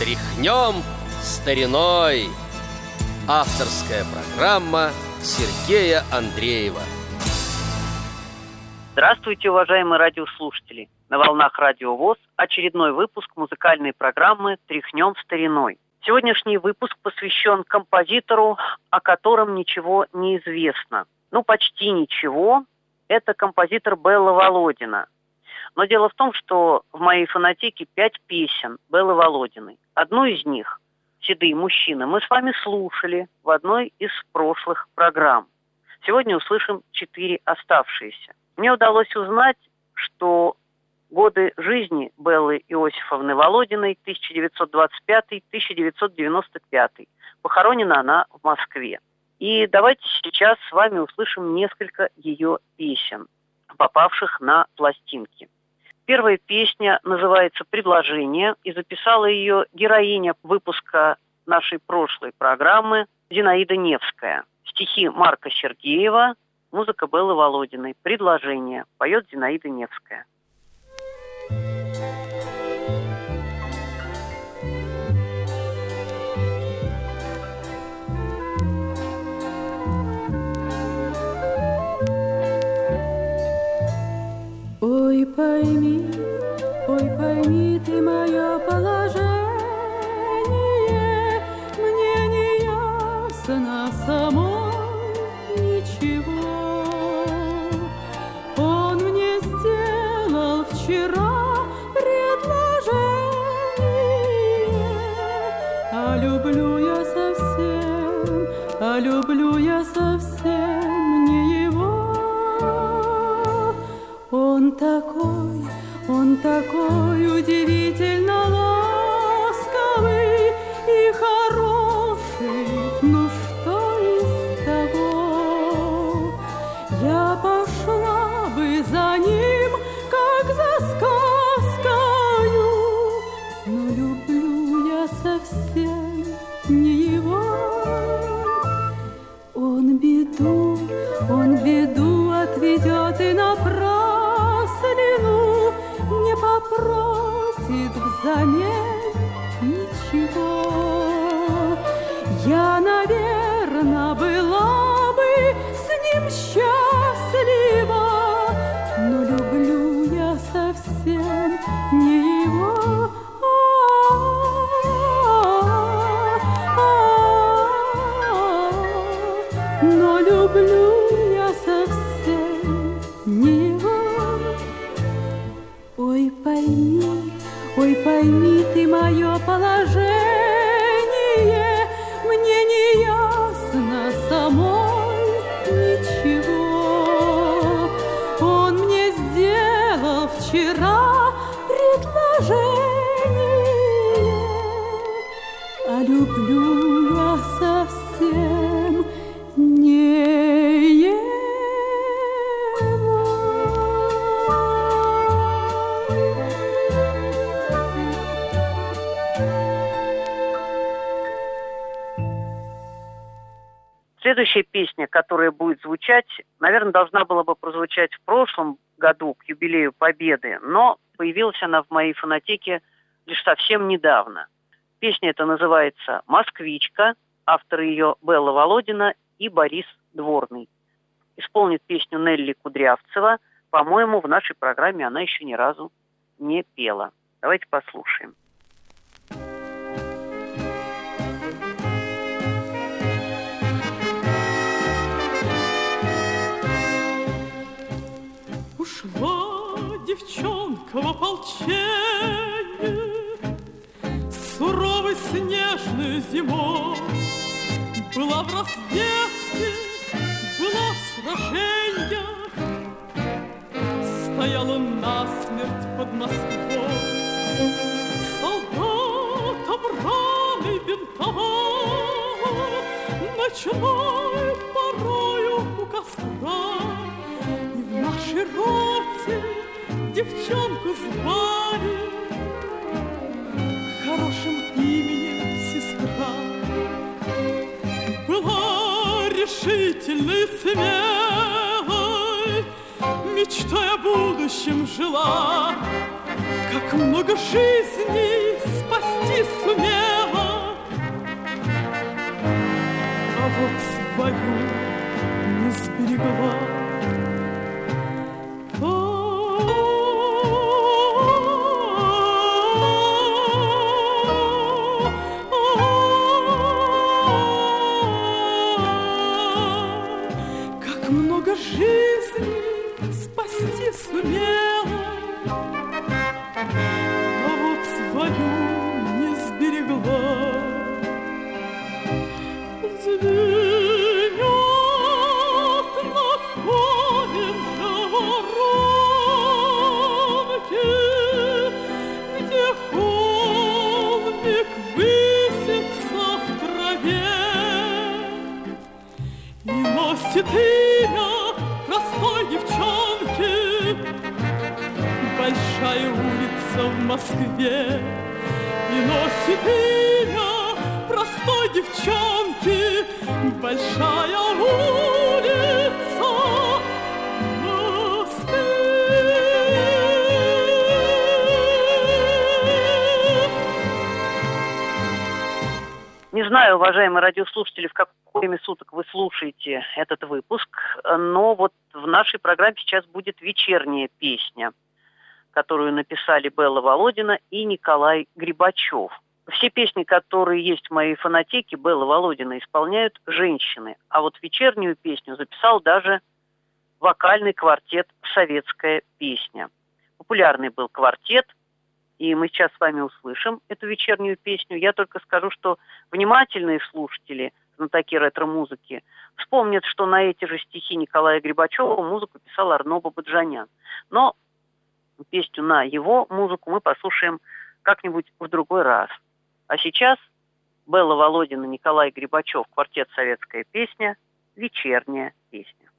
Тряхнем стариной. Авторская программа Сергея Андреева. Здравствуйте, уважаемые радиослушатели! На волнах Радио ВОЗ очередной выпуск музыкальной программы «Тряхнем стариной». Сегодняшний выпуск посвящен композитору, о котором ничего не известно. Ну, почти ничего. Это композитор Белла Володина. Но дело в том, что в моей фонотеке пять песен Беллы Володиной. Одну из них «Седые мужчины» мы с вами слушали в одной из прошлых программ. Сегодня услышим четыре оставшиеся. Мне удалось узнать, что годы жизни Беллы Иосифовны Володиной 1925-1995. Похоронена она в Москве. И давайте сейчас с вами услышим несколько ее песен, попавших на пластинки. Первая песня называется «Предложение», и записала ее героиня выпуска нашей прошлой программы Зинаида Невская. Стихи Марка Сергеева, музыка Беллы Володиной. «Предложение» поет Зинаида Невская. Люблю я совсем не его. Он такой, он такой удивительно za nie. Следующая песня, которая будет звучать, наверное, должна была бы прозвучать в прошлом году к юбилею Победы, но появилась она в моей фонотеке лишь совсем недавно. Песня эта называется «Москвичка», автор ее Белла Володина и Борис Дворный. Исполнит песню Нелли Кудрявцева. По-моему, в нашей программе она еще ни разу не пела. Давайте послушаем. Девчонка в ополчение Суровой снежной зимой Была в разведке, была в сражениях. Стояла насмерть под Москвой Солдатам раны бинтовал Ночной порою у костра. И в нашей роте девчонку звали. Хорошим именем сестра. Была решительной, смелой Мечтой о будущем жила. Как много жизней спасти сумела, а вот свою не сберегла. Москве И носит имя простой девчонки Большая улица. Не знаю, уважаемые радиослушатели, в какое время суток вы слушаете этот выпуск, но вот в нашей программе сейчас будет вечерняя песня – которую написали Белла Володина и Николай Грибачев. Все песни, которые есть в моей фонотеке, Белла Володина исполняют женщины. А вот вечернюю песню записал даже вокальный квартет «Советская песня». Популярный был квартет, и мы сейчас с вами услышим эту вечернюю песню. Я только скажу, что внимательные слушатели знатоки ретро-музыки вспомнят, что на эти же стихи Николая Грибачева музыку писал Арно Бабаджанян. Но песню на его музыку мы послушаем как-нибудь в другой раз. А сейчас Белла Володина, Николай Грибачев, квартет «Советская песня», вечерняя песня.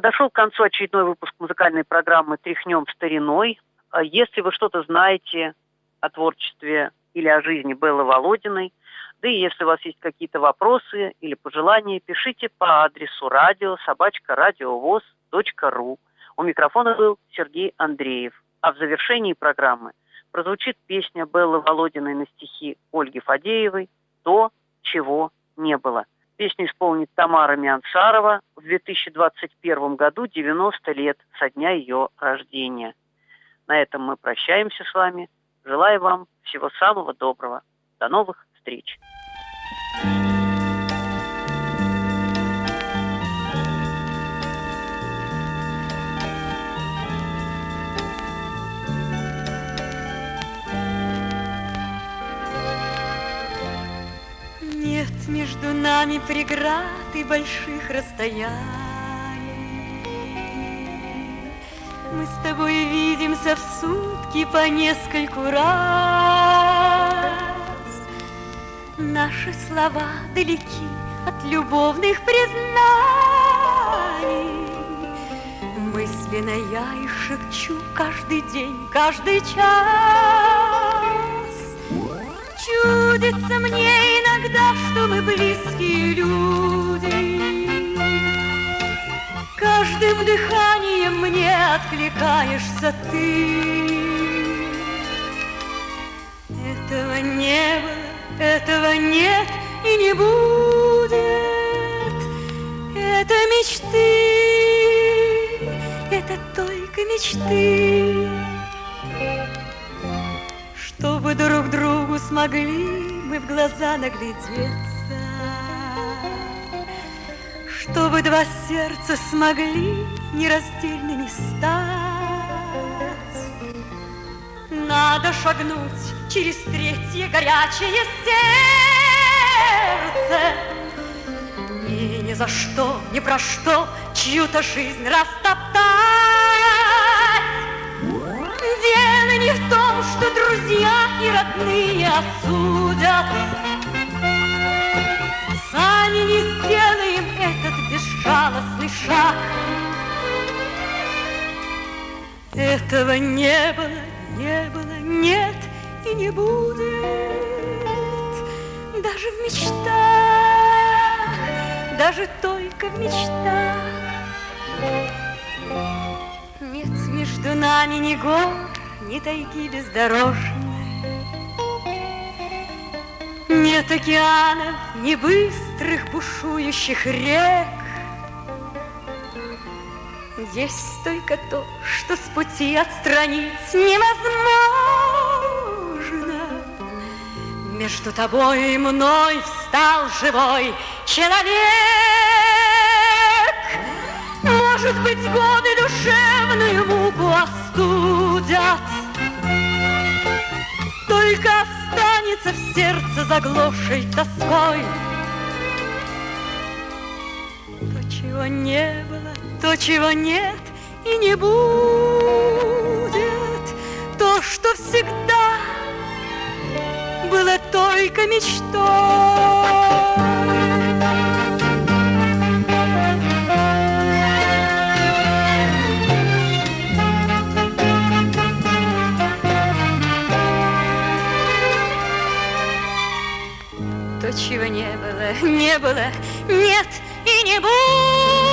Подошел к концу очередной выпуск музыкальной программы «Тряхнем стариной». А если вы что-то знаете о творчестве или о жизни Беллы Володиной, да и если у вас есть какие-то вопросы или пожелания, пишите по адресу радио собачка ру. У микрофона был Сергей Андреев. А в завершении программы прозвучит песня Беллы Володиной на стихи Ольги Фадеевой «То, чего не было». Песню исполнит Тамара Миансарова в 2021 году 90 лет со дня ее рождения. На этом мы прощаемся с вами. Желаю вам всего самого доброго. До новых встреч. Нами преград и больших расстояний. Мы с тобой видимся в сутки по нескольку раз. Наши слова далеки от любовных признаний. Мысленно я и шепчу каждый день, каждый час. Чудится мне иногда, что мы близкие люди. Каждым дыханием мне откликаешься ты. Этого не было, этого нет и не будет. Это мечты, это только мечты чтобы друг другу смогли мы в глаза наглядеться, чтобы два сердца смогли нераздельными стать. Надо шагнуть через третье горячее сердце И ни за что, ни про что чью-то жизнь растоптать. Дело не в том, и родные осудят. Сами не сделаем этот безжалостный шаг. Этого не было, не было, нет и не будет. Даже в мечтах, даже только в мечтах. Нет между нами ни гор, ни тайги бездорожной, Нет океанов, ни быстрых бушующих рек. Есть только то, что с пути отстранить невозможно. Между тобой и мной встал живой человек. Может быть, годы душевную муку остудят, только останется в сердце заглохшей тоской. То, чего не было, то, чего нет и не будет, то, что всегда было только мечтой. Чего не было, не было, нет и не будет.